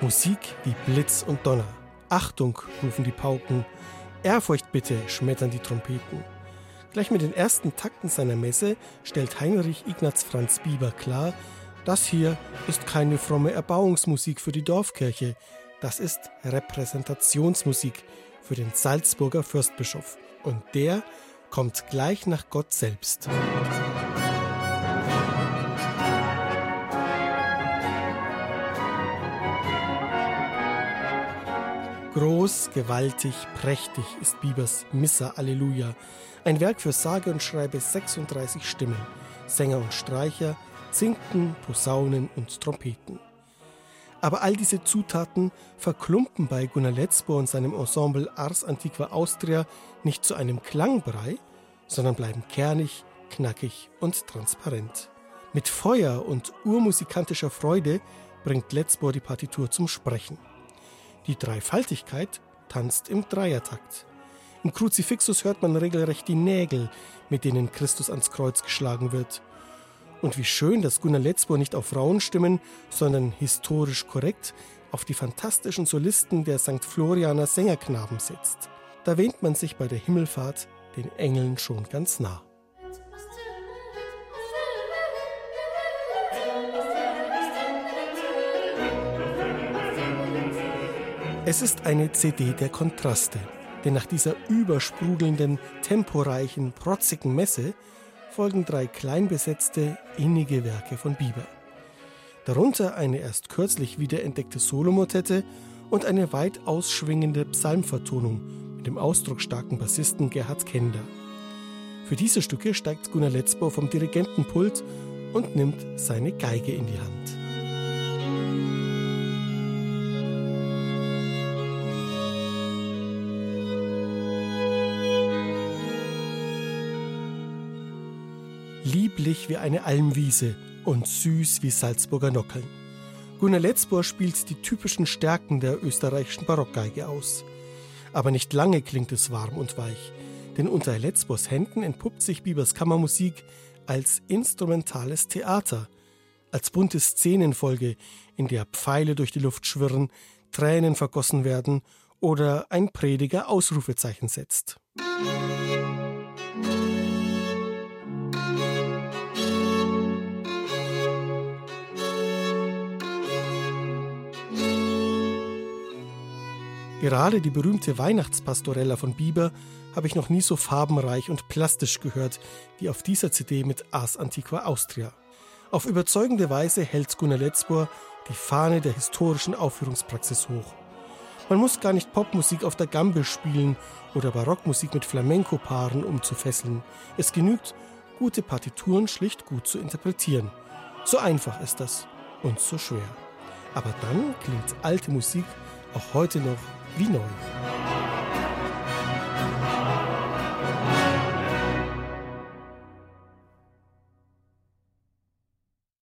Musik wie Blitz und Donner. Achtung, rufen die Pauken. Ehrfurcht bitte, schmettern die Trompeten. Gleich mit den ersten Takten seiner Messe stellt Heinrich Ignaz Franz Bieber klar, das hier ist keine fromme Erbauungsmusik für die Dorfkirche, das ist Repräsentationsmusik für den Salzburger Fürstbischof. Und der kommt gleich nach Gott selbst. Groß, gewaltig, prächtig ist Biebers Missa Alleluja, ein Werk für sage und schreibe 36 Stimmen, Sänger und Streicher, Zinken, Posaunen und Trompeten. Aber all diese Zutaten verklumpen bei Gunnar Letzbohr und seinem Ensemble Ars Antiqua Austria nicht zu einem Klangbrei, sondern bleiben kernig, knackig und transparent. Mit Feuer und urmusikantischer Freude bringt Letzbohr die Partitur zum Sprechen. Die Dreifaltigkeit tanzt im Dreiertakt. Im Kruzifixus hört man regelrecht die Nägel, mit denen Christus ans Kreuz geschlagen wird. Und wie schön, dass Gunnar Letzbohr nicht auf Frauenstimmen, sondern historisch korrekt auf die fantastischen Solisten der St. Florianer Sängerknaben setzt. Da wähnt man sich bei der Himmelfahrt den Engeln schon ganz nah. Es ist eine CD der Kontraste, denn nach dieser übersprudelnden, temporeichen, protzigen Messe folgen drei kleinbesetzte, innige Werke von Bieber. Darunter eine erst kürzlich wiederentdeckte Solomotette und eine weit ausschwingende Psalmvertonung mit dem ausdrucksstarken Bassisten Gerhard Kender. Für diese Stücke steigt Gunnar Letzbau vom Dirigentenpult und nimmt seine Geige in die Hand. Lieblich wie eine Almwiese und süß wie Salzburger Nockeln. Gunnar Letzbohr spielt die typischen Stärken der österreichischen Barockgeige aus. Aber nicht lange klingt es warm und weich, denn unter Letzbohrs Händen entpuppt sich Biebers Kammermusik als instrumentales Theater, als bunte Szenenfolge, in der Pfeile durch die Luft schwirren, Tränen vergossen werden oder ein Prediger Ausrufezeichen setzt. Gerade die berühmte Weihnachtspastorella von Bieber habe ich noch nie so farbenreich und plastisch gehört wie auf dieser CD mit Ars Antiqua Austria. Auf überzeugende Weise hält Gunnar Letzbohr die Fahne der historischen Aufführungspraxis hoch. Man muss gar nicht Popmusik auf der Gambe spielen oder Barockmusik mit Flamenco-Paaren, um zu fesseln. Es genügt, gute Partituren schlicht gut zu interpretieren. So einfach ist das und so schwer. Aber dann klingt alte Musik auch heute noch wie neu.